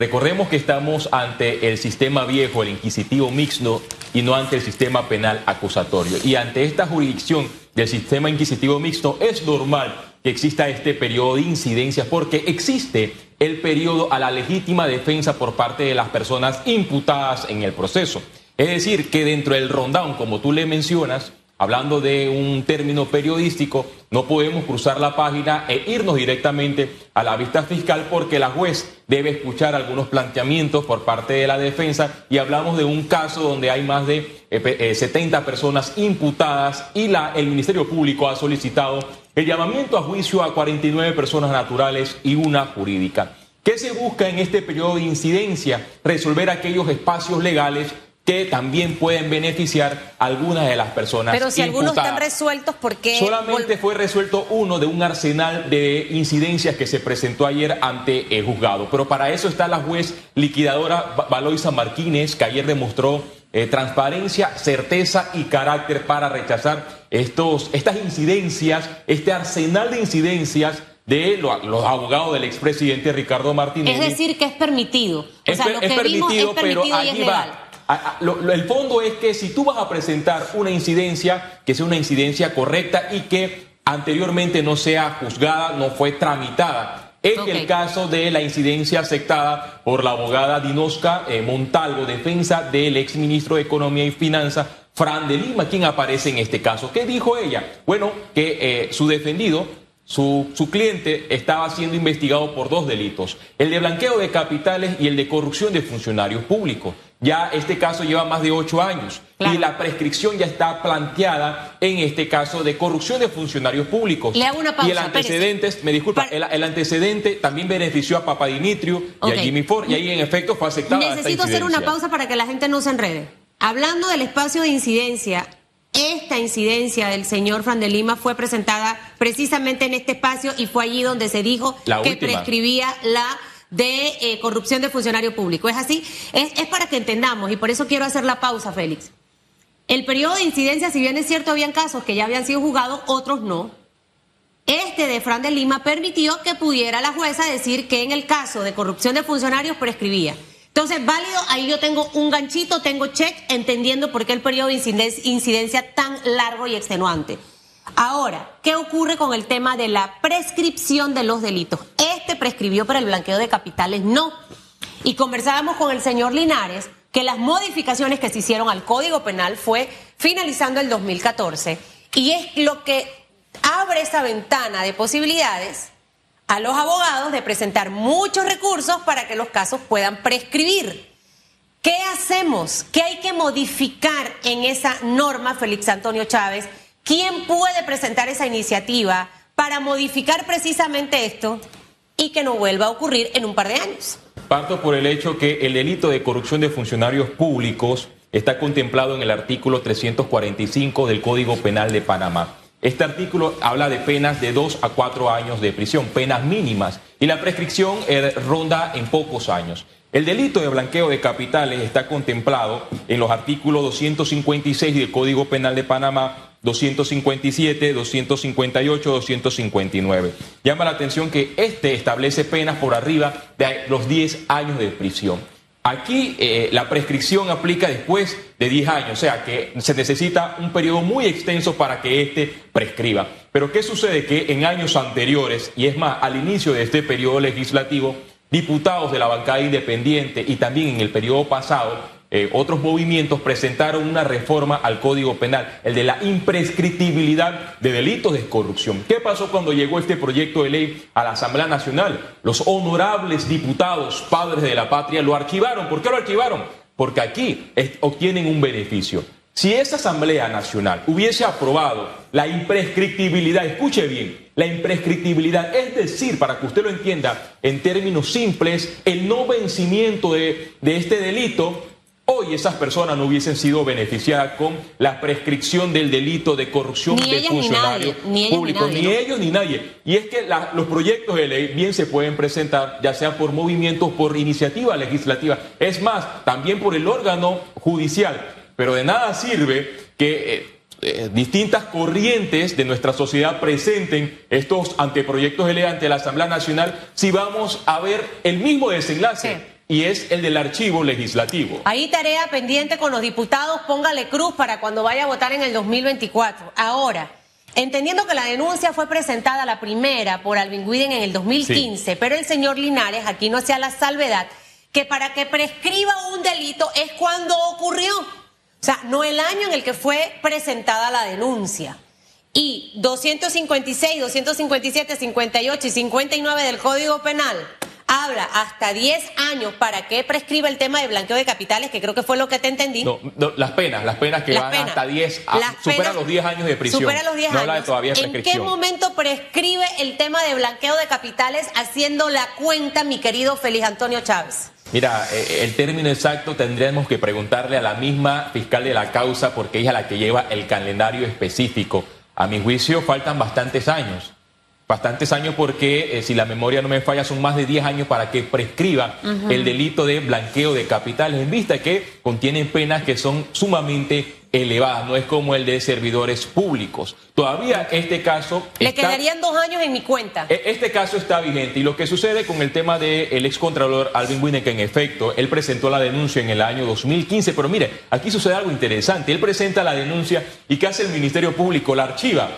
Recordemos que estamos ante el sistema viejo, el inquisitivo mixto, y no ante el sistema penal acusatorio. Y ante esta jurisdicción del sistema inquisitivo mixto es normal que exista este periodo de incidencia porque existe el periodo a la legítima defensa por parte de las personas imputadas en el proceso. Es decir, que dentro del rundown, como tú le mencionas, hablando de un término periodístico, no podemos cruzar la página e irnos directamente a la vista fiscal porque la juez debe escuchar algunos planteamientos por parte de la defensa y hablamos de un caso donde hay más de 70 eh, eh, personas imputadas y la, el Ministerio Público ha solicitado el llamamiento a juicio a 49 personas naturales y una jurídica. ¿Qué se busca en este periodo de incidencia? Resolver aquellos espacios legales que también pueden beneficiar a algunas de las personas. Pero si algunos están resueltos, ¿por qué? Solamente fue resuelto uno de un arsenal de incidencias que se presentó ayer ante el juzgado. Pero para eso está la juez liquidadora Valoisa Martínez, que ayer demostró eh, transparencia, certeza y carácter para rechazar estos, estas incidencias, este arsenal de incidencias de los abogados del expresidente Ricardo Martínez. Es decir, que es permitido. es, permitido, pero allí va el fondo es que si tú vas a presentar una incidencia, que sea una incidencia correcta y que anteriormente no sea juzgada, no fue tramitada. Es el caso de la incidencia aceptada por la abogada Dinosca eh, Montalvo, defensa del exministro de Economía y Finanzas, Fran de Lima, quien aparece en este caso. ¿Qué dijo ella? Bueno, que eh, su defendido su, su, cliente estaba siendo investigado por dos delitos, el de blanqueo de capitales y el de corrupción de funcionarios públicos. Ya este caso lleva más de ocho años y la prescripción ya está planteada en este caso de corrupción de funcionarios públicos. Le hago una pausa, y el antecedente, me disculpa, el, antecedente también benefició a Papa Dimitrio y a Jimmy Ford y ahí en efecto fue aceptada. Necesito hacer una pausa para que la gente no se enrede. Hablando del espacio de incidencia, esta incidencia del señor Fran de Lima fue presentada precisamente en este espacio y fue allí donde se dijo que prescribía la de eh, corrupción de funcionario público. ¿Es así? Es, es para que entendamos y por eso quiero hacer la pausa, Félix. El periodo de incidencia, si bien es cierto, habían casos que ya habían sido juzgados, otros no. Este de Fran de Lima permitió que pudiera la jueza decir que en el caso de corrupción de funcionarios prescribía. Entonces, válido, ahí yo tengo un ganchito, tengo check, entendiendo por qué el periodo de incidencia tan largo y extenuante. Ahora, ¿qué ocurre con el tema de la prescripción de los delitos? Este prescribió para el blanqueo de capitales, no. Y conversábamos con el señor Linares que las modificaciones que se hicieron al Código Penal fue finalizando el 2014 y es lo que abre esa ventana de posibilidades a los abogados de presentar muchos recursos para que los casos puedan prescribir. ¿Qué hacemos? ¿Qué hay que modificar en esa norma, Félix Antonio Chávez? ¿Quién puede presentar esa iniciativa para modificar precisamente esto y que no vuelva a ocurrir en un par de años? Parto por el hecho que el delito de corrupción de funcionarios públicos está contemplado en el artículo 345 del Código Penal de Panamá. Este artículo habla de penas de dos a cuatro años de prisión, penas mínimas, y la prescripción eh, ronda en pocos años. El delito de blanqueo de capitales está contemplado en los artículos 256 del Código Penal de Panamá, 257, 258, 259. Llama la atención que este establece penas por arriba de los 10 años de prisión. Aquí eh, la prescripción aplica después de 10 años, o sea que se necesita un periodo muy extenso para que éste prescriba. Pero ¿qué sucede? Que en años anteriores, y es más, al inicio de este periodo legislativo, diputados de la bancada independiente y también en el periodo pasado, eh, otros movimientos presentaron una reforma al Código Penal, el de la imprescriptibilidad de delitos de corrupción. ¿Qué pasó cuando llegó este proyecto de ley a la Asamblea Nacional? Los honorables diputados, padres de la patria, lo archivaron. ¿Por qué lo archivaron? Porque aquí obtienen un beneficio. Si esa Asamblea Nacional hubiese aprobado la imprescriptibilidad, escuche bien, la imprescriptibilidad, es decir, para que usted lo entienda en términos simples, el no vencimiento de, de este delito, Hoy esas personas no hubiesen sido beneficiadas con la prescripción del delito de corrupción de funcionarios públicos, ni, ellos ni nadie. Y es que los proyectos de ley bien se pueden presentar, ya sea por movimientos, por iniciativa legislativa, es más, también por el órgano judicial. Pero de nada sirve que eh, eh, distintas corrientes de nuestra sociedad presenten estos anteproyectos de ley ante la Asamblea Nacional si vamos a ver el mismo desenlace y es el del archivo legislativo. Ahí tarea pendiente con los diputados, póngale cruz para cuando vaya a votar en el 2024. Ahora, entendiendo que la denuncia fue presentada la primera por Alvin Guiden en el 2015, pero el señor Linares aquí no hacía la salvedad que para que prescriba un delito es cuando ocurrió. O sea, no el año en el que fue presentada la denuncia. Y 256, 257, 58 y 59 del Código Penal habla hasta 10 años para que prescriba el tema de blanqueo de capitales, que creo que fue lo que te entendí. No, las penas, las penas que van hasta 10, supera los 10 años de prisión. Supera los 10 años. todavía ¿En qué momento prescribe el tema de blanqueo de capitales haciendo la cuenta, mi querido Félix Antonio Chávez? Mira, eh, el término exacto tendríamos que preguntarle a la misma fiscal de la causa porque ella es la que lleva el calendario específico. A mi juicio faltan bastantes años. Bastantes años porque, eh, si la memoria no me falla, son más de 10 años para que prescriba el delito de blanqueo de capitales, en vista que contienen penas que son sumamente elevadas, no es como el de servidores públicos. Todavía este caso... Le quedarían dos años en mi cuenta. E, este caso está vigente y lo que sucede con el tema del excontralor Alvin Winne, que en efecto, él presentó la denuncia en el año 2015, pero mire, aquí sucede algo interesante. Él presenta la denuncia y ¿qué hace el Ministerio Público? La archiva.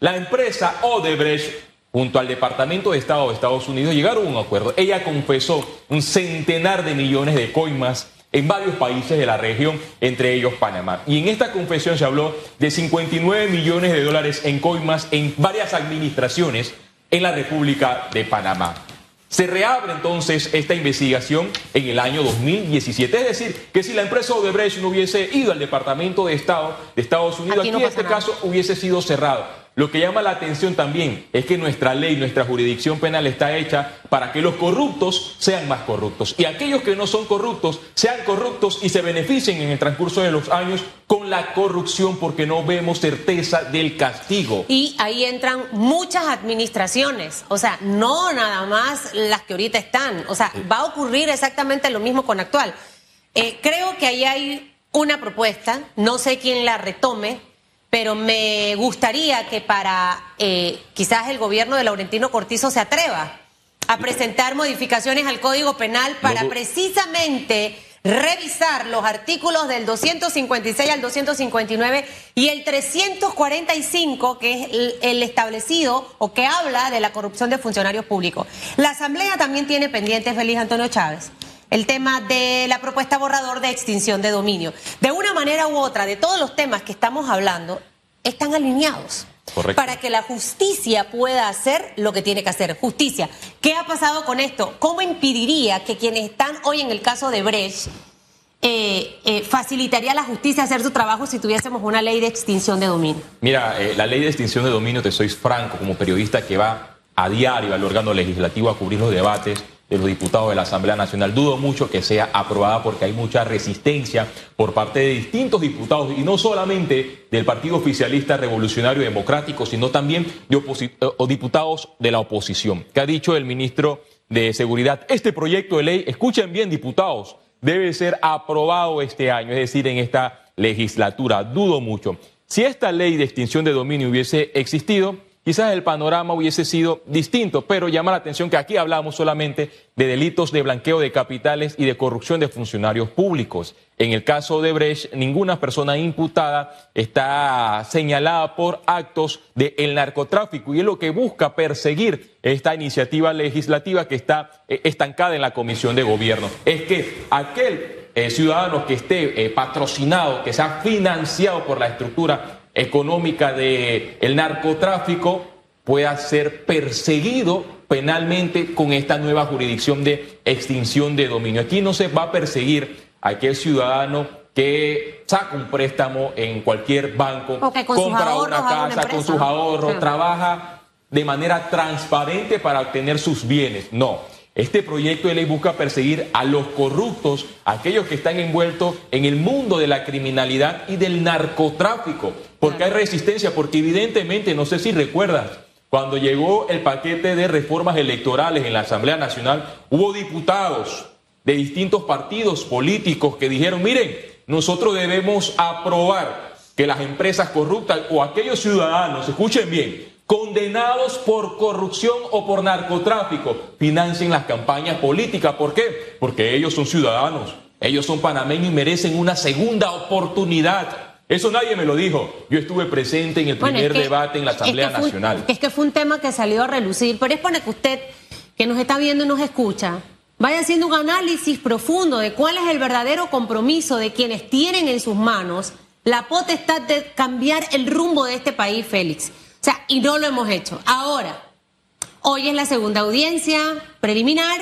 La empresa Odebrecht junto al Departamento de Estado de Estados Unidos llegaron a un acuerdo. Ella confesó un centenar de millones de coimas en varios países de la región, entre ellos Panamá. Y en esta confesión se habló de 59 millones de dólares en coimas en varias administraciones en la República de Panamá. Se reabre entonces esta investigación en el año 2017. Es decir, que si la empresa Odebrecht no hubiese ido al Departamento de Estado de Estados Unidos, aquí, en este caso hubiese sido cerrado. Lo que llama la atención también es que nuestra ley, nuestra jurisdicción penal está hecha para que los corruptos sean más corruptos. Y aquellos que no son corruptos sean corruptos y se beneficien en el transcurso de los años con la corrupción porque no vemos certeza del castigo. Y ahí entran muchas administraciones, o sea, no nada más las que ahorita están, o sea, va a ocurrir exactamente lo mismo con actual. Eh, creo que ahí hay una propuesta, no sé quién la retome pero me gustaría que para eh, quizás el gobierno de Laurentino Cortizo se atreva a presentar modificaciones al Código Penal para precisamente revisar los artículos del 256 al 259 y el 345, que es el, establecido o que habla de la corrupción de funcionarios públicos. La Asamblea también tiene pendiente, Feliz Antonio Chávez, el tema de la propuesta borrador de extinción de dominio. De una manera u otra, de todos los temas que estamos hablando, están alineados. Para que la justicia pueda hacer lo que tiene que hacer. Justicia. ¿Qué ha pasado con esto? ¿Cómo impediría que quienes están hoy en el caso de Brecht eh, eh, facilitaría a la justicia hacer su trabajo si tuviésemos una ley de extinción de dominio? Mira, eh, la ley de extinción de dominio, te soy franco, como periodista que va a diario al órgano legislativo a cubrir los debates, de los diputados de la Asamblea Nacional. Dudo mucho que sea aprobada porque hay mucha resistencia por parte de distintos diputados y no solamente del Partido Oficialista Revolucionario Democrático, sino también de eh, o diputados de la oposición. ¿Qué ha dicho el ministro de Seguridad? Este proyecto de ley, escuchen bien diputados, debe ser aprobado este año, es decir, en esta legislatura. Dudo mucho. Si esta ley de extinción de dominio hubiese existido, quizás el panorama hubiese sido distinto, pero llama la atención que aquí hablamos solamente de delitos de blanqueo de capitales y de corrupción de funcionarios públicos. En el caso de Brecht, ninguna persona imputada está señalada por actos del narcotráfico y es lo que busca perseguir esta iniciativa legislativa que está eh, estancada en la Comisión de Gobierno. Es que aquel eh, ciudadano que esté eh, patrocinado, que sea financiado por la estructura económica del el narcotráfico pueda ser perseguido penalmente con esta nueva jurisdicción de extinción de dominio. Aquí no se va a perseguir a aquel ciudadano que saca un préstamo en cualquier banco, compra una casa con sus ahorros, trabaja de manera transparente para obtener sus bienes. No. Este proyecto de ley busca perseguir a los corruptos, aquellos que están envueltos en el mundo de la criminalidad y del narcotráfico. Porque hay resistencia, porque evidentemente, no sé si recuerdas, cuando llegó el paquete de reformas electorales en la Asamblea Nacional, hubo diputados de distintos partidos políticos que dijeron, miren, nosotros debemos aprobar que las empresas corruptas o aquellos ciudadanos, escuchen bien, condenados por corrupción o por narcotráfico financien las campañas políticas. ¿Por qué? Porque ellos son ciudadanos, ellos son panameños y merecen una segunda oportunidad. Eso nadie me lo dijo. Yo estuve presente en el primer debate en la Asamblea Nacional. es que fue un tema que salió a relucir, pero es para que usted, que nos está viendo y nos escucha, vaya haciendo un análisis profundo de cuál es el verdadero compromiso de quienes tienen en sus manos la potestad de cambiar el rumbo de este país, Félix. Sea, y no lo hemos hecho. Ahora, hoy es la segunda audiencia preliminar,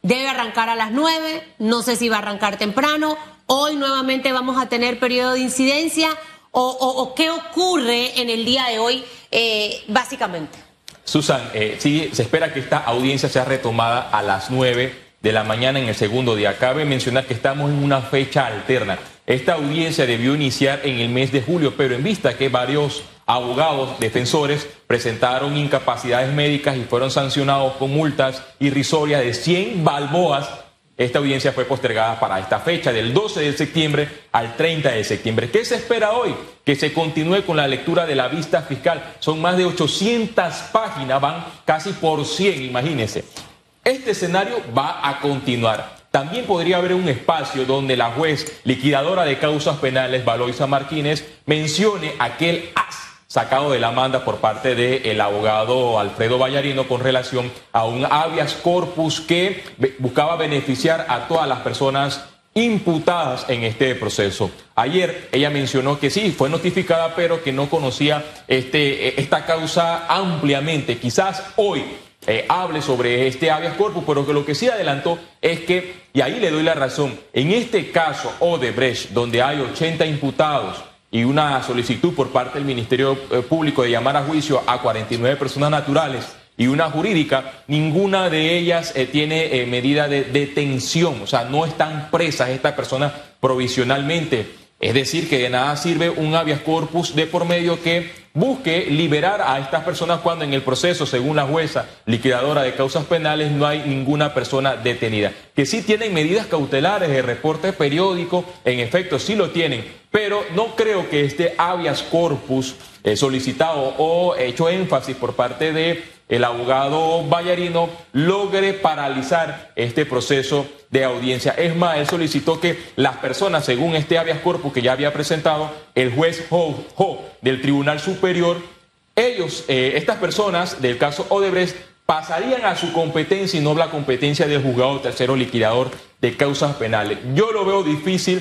debe arrancar a las nueve, no sé si va a arrancar temprano, hoy nuevamente vamos a tener periodo de incidencia o, qué ocurre en el día de hoy, eh, básicamente. Susan, eh, sí, se espera que esta audiencia sea retomada a las nueve de la mañana en el segundo día. Cabe mencionar que estamos en una fecha alterna. Esta audiencia debió iniciar en el mes de julio, pero en vista que varios abogados defensores presentaron incapacidades médicas y fueron sancionados con multas irrisorias de 100 balboas esta audiencia fue postergada para esta fecha, del 12 de septiembre al 30 de septiembre. ¿Qué se espera hoy? Que se continúe con la lectura de la vista fiscal. Son más de 800 páginas, van casi por 100, imagínense. Este escenario va a continuar. También podría haber un espacio donde la juez liquidadora de causas penales, Valoisa Martínez, mencione aquel sacado de la manda por parte del abogado Alfredo Vallarino con relación a un habeas corpus que buscaba beneficiar a todas las personas imputadas en este proceso. Ayer ella mencionó que sí, fue notificada, pero que no conocía este, esta causa ampliamente. Quizás hoy eh, hable sobre este habeas corpus, pero que lo que sí adelantó es que, y ahí le doy la razón, en este caso Odebrecht, donde hay 80 imputados, y una solicitud por parte del Ministerio eh, Público de llamar a juicio a 49 personas naturales y una jurídica, ninguna de ellas eh, tiene eh, medida de detención, o sea, no están presas estas personas provisionalmente. Es decir, que de nada sirve un habeas corpus de por medio que busque liberar a estas personas cuando en el proceso, según la jueza liquidadora de causas penales, no hay ninguna persona detenida. Que sí tienen medidas cautelares de reporte periódico, en efecto sí lo tienen, pero no creo que este habeas corpus eh, solicitado o hecho énfasis por parte de el abogado Vallarino logre paralizar este proceso de audiencia. Es más, él solicitó que las personas, según este habeas corpus que ya había presentado el juez Ho, Ho del Tribunal Superior, ellos, eh, estas personas del caso Odebrecht, pasarían a su competencia y no la competencia del juzgado tercero liquidador de causas penales. Yo lo veo difícil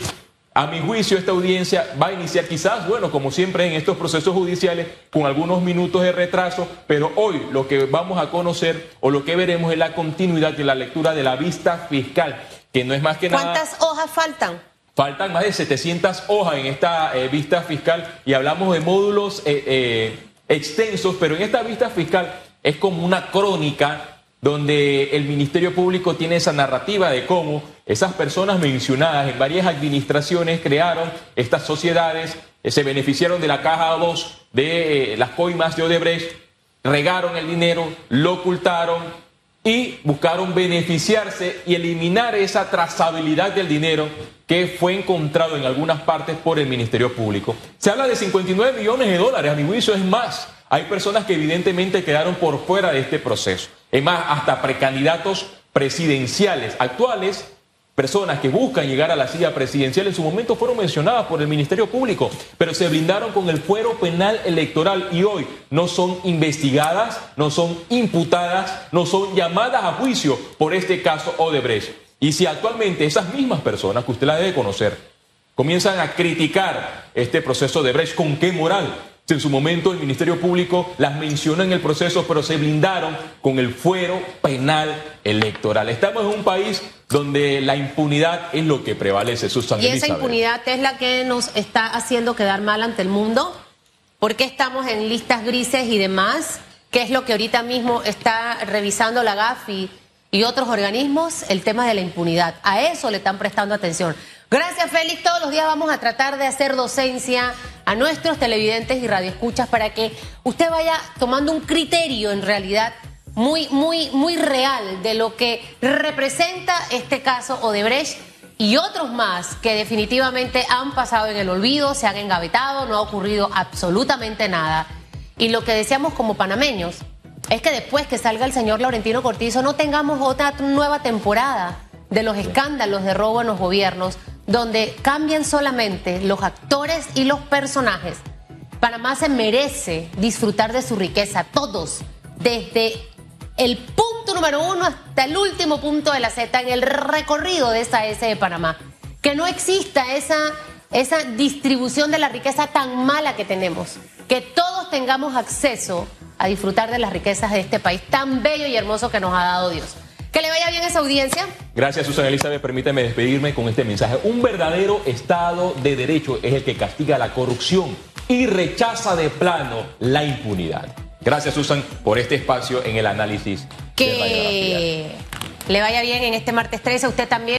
a mi juicio, esta audiencia va a iniciar quizás, bueno, como siempre en estos procesos judiciales, con algunos minutos de retraso, pero hoy lo que vamos a conocer o lo que veremos es la continuidad de la lectura de la vista fiscal, que no es más que nada... ¿Cuántas hojas faltan? Faltan más de 700 hojas en esta eh, vista fiscal y hablamos de módulos eh, eh, extensos, pero en esta vista fiscal es como una crónica donde el Ministerio Público tiene esa narrativa de cómo esas personas mencionadas en varias administraciones crearon estas sociedades, eh, se beneficiaron de la caja 2 de eh, las coimas de Odebrecht, regaron el dinero, lo ocultaron y buscaron beneficiarse y eliminar esa trazabilidad del dinero que fue encontrado en algunas partes por el Ministerio Público. Se habla de 59 millones de dólares, a mi juicio es más. Hay personas que evidentemente quedaron por fuera de este proceso. Es más, hasta precandidatos presidenciales actuales, personas que buscan llegar a la silla presidencial, en su momento fueron mencionadas por el Ministerio Público, pero se blindaron con el fuero penal electoral y hoy no son investigadas, no son imputadas, no son llamadas a juicio por este caso Odebrecht. Y si actualmente esas mismas personas, que usted la debe conocer, comienzan a criticar este proceso de Brecht, ¿con qué moral? En su momento el Ministerio Público las mencionó en el proceso, pero se blindaron con el fuero penal electoral. Estamos en un país donde la impunidad es lo que prevalece. Susan y esa impunidad es la que nos está haciendo quedar mal ante el mundo. ¿Por qué estamos en listas grises y demás? ¿Qué es lo que ahorita mismo está revisando la GAFI y otros organismos? El tema de la impunidad. A eso le están prestando atención. Gracias, Félix. Todos los días vamos a tratar de hacer docencia a nuestros televidentes y radioescuchas para que usted vaya tomando un criterio en realidad muy, muy, muy real de lo que representa este caso Odebrecht y otros más que definitivamente han pasado en el olvido, se han engavetado, no ha ocurrido absolutamente nada. Y lo que deseamos como panameños es que después que salga el señor Laurentino Cortizo no tengamos otra nueva temporada de los escándalos de robo en los gobiernos, donde cambian solamente los actores y los personajes. Panamá se merece disfrutar de su riqueza, todos, desde el punto número uno hasta el último punto de la Z en el recorrido de esta S de Panamá. Que no exista esa, esa distribución de la riqueza tan mala que tenemos. Que todos tengamos acceso a disfrutar de las riquezas de este país tan bello y hermoso que nos ha dado Dios. Que le vaya bien esa audiencia. Gracias, Susana Elizabeth. Permítame despedirme con este mensaje. Un verdadero Estado de Derecho es el que castiga la corrupción y rechaza de plano la impunidad. Gracias, Susan, por este espacio en el análisis. Que le vaya bien en este martes 13. A usted también.